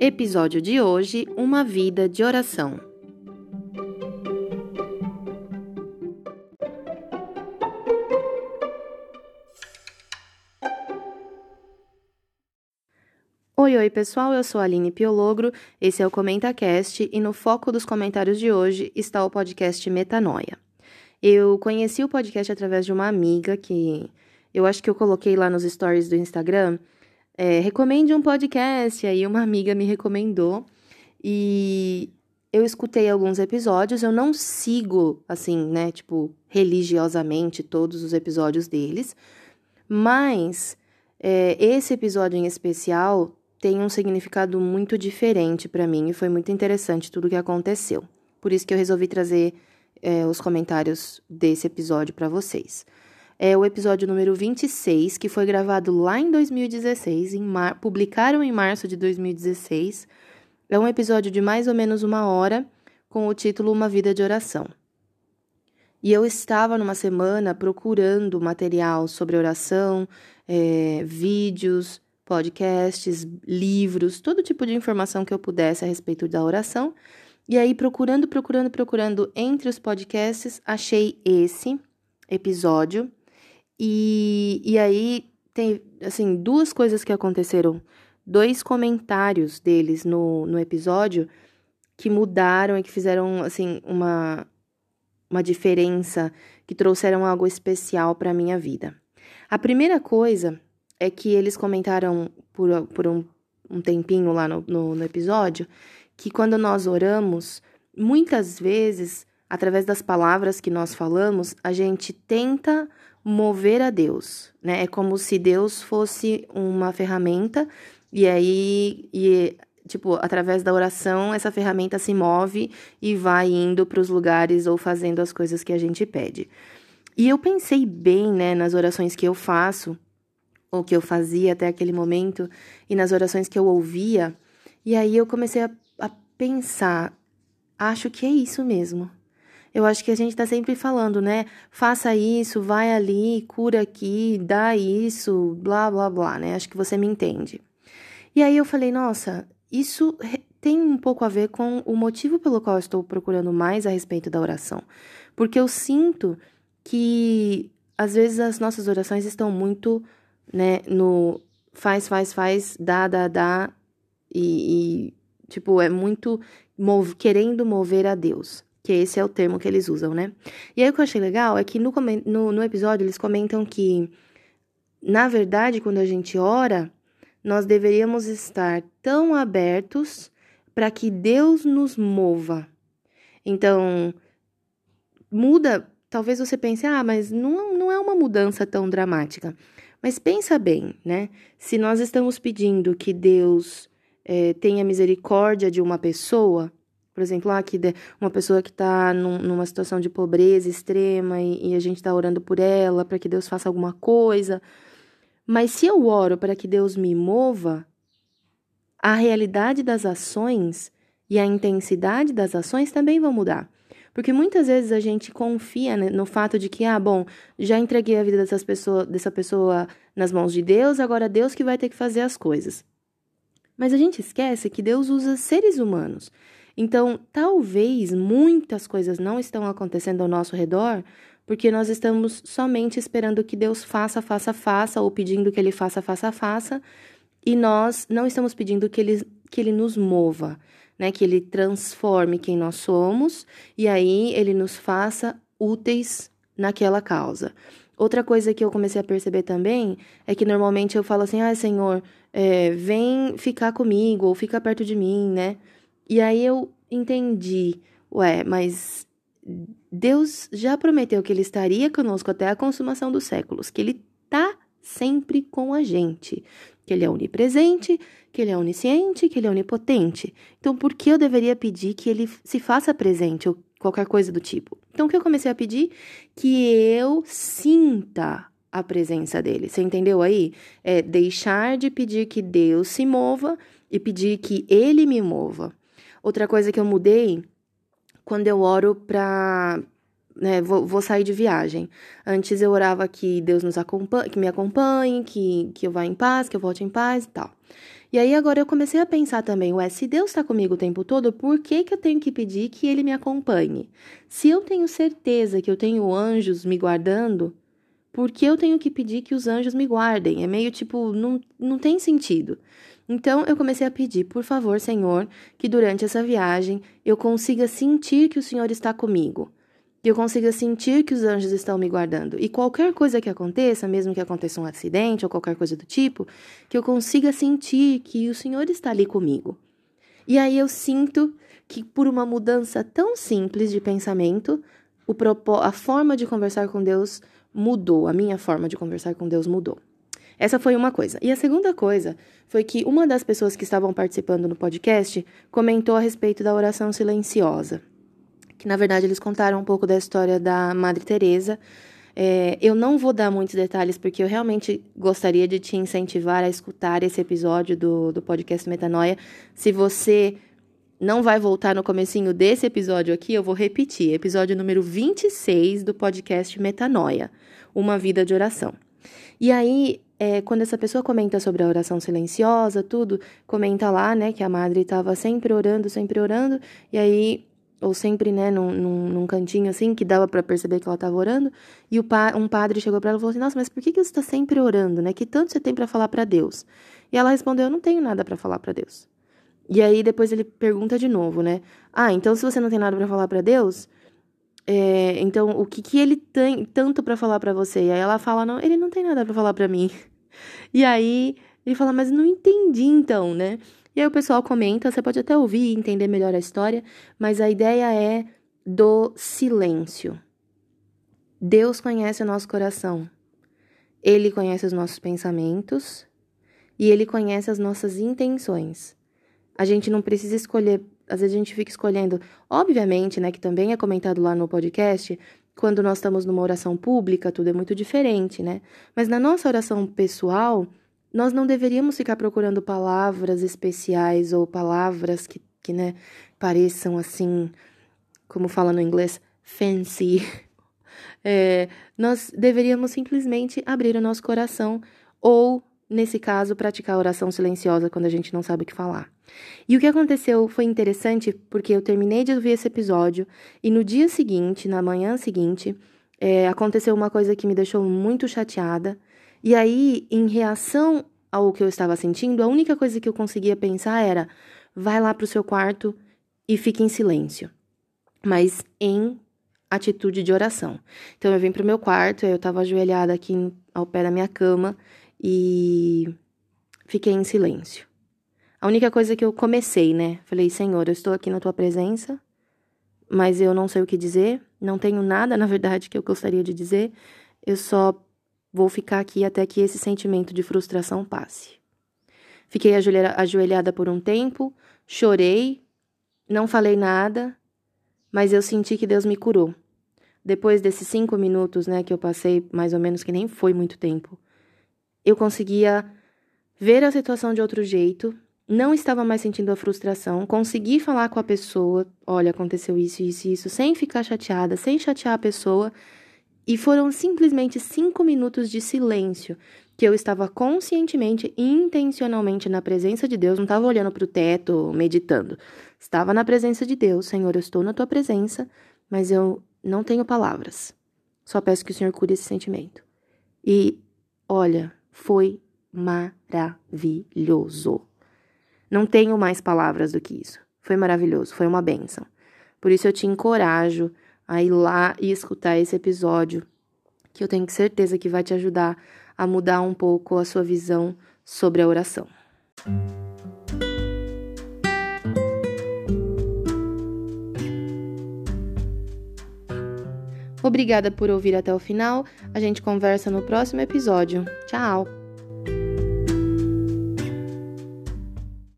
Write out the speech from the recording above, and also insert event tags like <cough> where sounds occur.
Episódio de hoje: Uma vida de oração. Oi, oi pessoal, eu sou a Aline Piologro, esse é o ComentaCast e no foco dos comentários de hoje está o podcast Metanoia. Eu conheci o podcast através de uma amiga que eu acho que eu coloquei lá nos stories do Instagram é, recomende um podcast. Aí uma amiga me recomendou e eu escutei alguns episódios. Eu não sigo, assim, né, tipo, religiosamente todos os episódios deles, mas é, esse episódio em especial tem um significado muito diferente para mim e foi muito interessante tudo o que aconteceu. Por isso que eu resolvi trazer é, os comentários desse episódio para vocês é o episódio número 26, que foi gravado lá em 2016, em mar... publicaram em março de 2016. É um episódio de mais ou menos uma hora, com o título Uma Vida de Oração. E eu estava numa semana procurando material sobre oração, é, vídeos, podcasts, livros, todo tipo de informação que eu pudesse a respeito da oração. E aí, procurando, procurando, procurando entre os podcasts, achei esse episódio e, e aí tem, assim, duas coisas que aconteceram. Dois comentários deles no, no episódio que mudaram e que fizeram, assim, uma, uma diferença, que trouxeram algo especial para minha vida. A primeira coisa é que eles comentaram por, por um, um tempinho lá no, no, no episódio que quando nós oramos, muitas vezes, através das palavras que nós falamos, a gente tenta mover a Deus, né? É como se Deus fosse uma ferramenta e aí e tipo, através da oração, essa ferramenta se move e vai indo para os lugares ou fazendo as coisas que a gente pede. E eu pensei bem, né, nas orações que eu faço, ou que eu fazia até aquele momento, e nas orações que eu ouvia, e aí eu comecei a, a pensar, acho que é isso mesmo. Eu acho que a gente está sempre falando, né? Faça isso, vai ali, cura aqui, dá isso, blá, blá, blá, né? Acho que você me entende. E aí eu falei, nossa, isso tem um pouco a ver com o motivo pelo qual estou procurando mais a respeito da oração. Porque eu sinto que às vezes as nossas orações estão muito, né, no faz, faz, faz, dá, dá, dá, e, e tipo, é muito move, querendo mover a Deus que esse é o termo que eles usam, né? E aí o que eu achei legal é que no, no, no episódio eles comentam que, na verdade, quando a gente ora, nós deveríamos estar tão abertos para que Deus nos mova. Então, muda. Talvez você pense, ah, mas não, não é uma mudança tão dramática. Mas pensa bem, né? Se nós estamos pedindo que Deus é, tenha misericórdia de uma pessoa, por exemplo, ah, que uma pessoa que está num, numa situação de pobreza extrema e, e a gente está orando por ela para que Deus faça alguma coisa. Mas se eu oro para que Deus me mova, a realidade das ações e a intensidade das ações também vão mudar. Porque muitas vezes a gente confia né, no fato de que, ah, bom, já entreguei a vida dessas pessoa, dessa pessoa nas mãos de Deus, agora Deus que vai ter que fazer as coisas. Mas a gente esquece que Deus usa seres humanos. Então, talvez muitas coisas não estão acontecendo ao nosso redor porque nós estamos somente esperando que Deus faça, faça, faça, ou pedindo que Ele faça, faça, faça, e nós não estamos pedindo que Ele, que ele nos mova, né? Que Ele transforme quem nós somos e aí Ele nos faça úteis naquela causa. Outra coisa que eu comecei a perceber também é que normalmente eu falo assim: ah, Senhor, é, vem ficar comigo ou fica perto de mim, né? E aí eu entendi, ué, mas Deus já prometeu que ele estaria conosco até a consumação dos séculos, que ele tá sempre com a gente, que ele é onipresente, que ele é onisciente, que ele é onipotente. Então, por que eu deveria pedir que ele se faça presente ou qualquer coisa do tipo? Então, o que eu comecei a pedir? Que eu sinta a presença dele. Você entendeu aí? É deixar de pedir que Deus se mova e pedir que ele me mova. Outra coisa que eu mudei quando eu oro para né, vou, vou, sair de viagem. Antes eu orava que Deus nos acompanhe, que me acompanhe, que, que eu vá em paz, que eu volte em paz e tal. E aí agora eu comecei a pensar também, ué, se Deus está comigo o tempo todo, por que, que eu tenho que pedir que Ele me acompanhe? Se eu tenho certeza que eu tenho anjos me guardando, por que eu tenho que pedir que os anjos me guardem? É meio tipo, não, não tem sentido. Então eu comecei a pedir, por favor, Senhor, que durante essa viagem eu consiga sentir que o Senhor está comigo, que eu consiga sentir que os anjos estão me guardando. E qualquer coisa que aconteça, mesmo que aconteça um acidente ou qualquer coisa do tipo, que eu consiga sentir que o Senhor está ali comigo. E aí eu sinto que por uma mudança tão simples de pensamento, a forma de conversar com Deus mudou, a minha forma de conversar com Deus mudou. Essa foi uma coisa. E a segunda coisa foi que uma das pessoas que estavam participando no podcast comentou a respeito da oração silenciosa. Que na verdade eles contaram um pouco da história da Madre Teresa. É, eu não vou dar muitos detalhes porque eu realmente gostaria de te incentivar a escutar esse episódio do, do podcast Metanoia. Se você não vai voltar no comecinho desse episódio aqui, eu vou repetir. Episódio número 26 do podcast Metanoia, Uma Vida de Oração. E aí, é, quando essa pessoa comenta sobre a oração silenciosa, tudo, comenta lá, né, que a madre estava sempre orando, sempre orando, e aí, ou sempre, né, num, num, num cantinho assim, que dava para perceber que ela estava orando, e o pa um padre chegou para ela e falou assim: Nossa, mas por que, que você está sempre orando, né? Que tanto você tem para falar para Deus? E ela respondeu: Eu não tenho nada para falar para Deus. E aí depois ele pergunta de novo, né? Ah, então se você não tem nada para falar para Deus, é, então o que, que ele tem tanto para falar para você? E aí ela fala: Não, ele não tem nada para falar para mim. E aí ele fala, mas não entendi então, né? E aí o pessoal comenta, você pode até ouvir e entender melhor a história, mas a ideia é do silêncio. Deus conhece o nosso coração. Ele conhece os nossos pensamentos e ele conhece as nossas intenções. A gente não precisa escolher, às vezes a gente fica escolhendo, obviamente, né, que também é comentado lá no podcast, quando nós estamos numa oração pública, tudo é muito diferente, né? Mas na nossa oração pessoal, nós não deveríamos ficar procurando palavras especiais ou palavras que, que né, pareçam assim, como fala no inglês, fancy. <laughs> É, nós deveríamos simplesmente abrir o nosso coração ou, nesse caso, praticar a oração silenciosa quando a gente não sabe o que falar. E o que aconteceu foi interessante porque eu terminei de ouvir esse episódio e no dia seguinte, na manhã seguinte, é, aconteceu uma coisa que me deixou muito chateada. E aí, em reação ao que eu estava sentindo, a única coisa que eu conseguia pensar era: vai lá para o seu quarto e fique em silêncio, mas em atitude de oração. Então eu vim para o meu quarto, eu estava ajoelhada aqui ao pé da minha cama e fiquei em silêncio. A única coisa que eu comecei, né? Falei, Senhor, eu estou aqui na tua presença, mas eu não sei o que dizer, não tenho nada, na verdade, que eu gostaria de dizer, eu só vou ficar aqui até que esse sentimento de frustração passe. Fiquei ajoelhada por um tempo, chorei, não falei nada, mas eu senti que Deus me curou. Depois desses cinco minutos, né, que eu passei, mais ou menos, que nem foi muito tempo, eu conseguia ver a situação de outro jeito, não estava mais sentindo a frustração, consegui falar com a pessoa, olha, aconteceu isso, isso, isso, sem ficar chateada, sem chatear a pessoa, e foram simplesmente cinco minutos de silêncio que eu estava conscientemente, intencionalmente na presença de Deus, não estava olhando para o teto, meditando. Estava na presença de Deus, Senhor, eu estou na tua presença, mas eu não tenho palavras. Só peço que o Senhor cure esse sentimento. E olha, foi maravilhoso. Não tenho mais palavras do que isso. Foi maravilhoso, foi uma benção. Por isso eu te encorajo a ir lá e escutar esse episódio, que eu tenho certeza que vai te ajudar a mudar um pouco a sua visão sobre a oração. Obrigada por ouvir até o final. A gente conversa no próximo episódio. Tchau!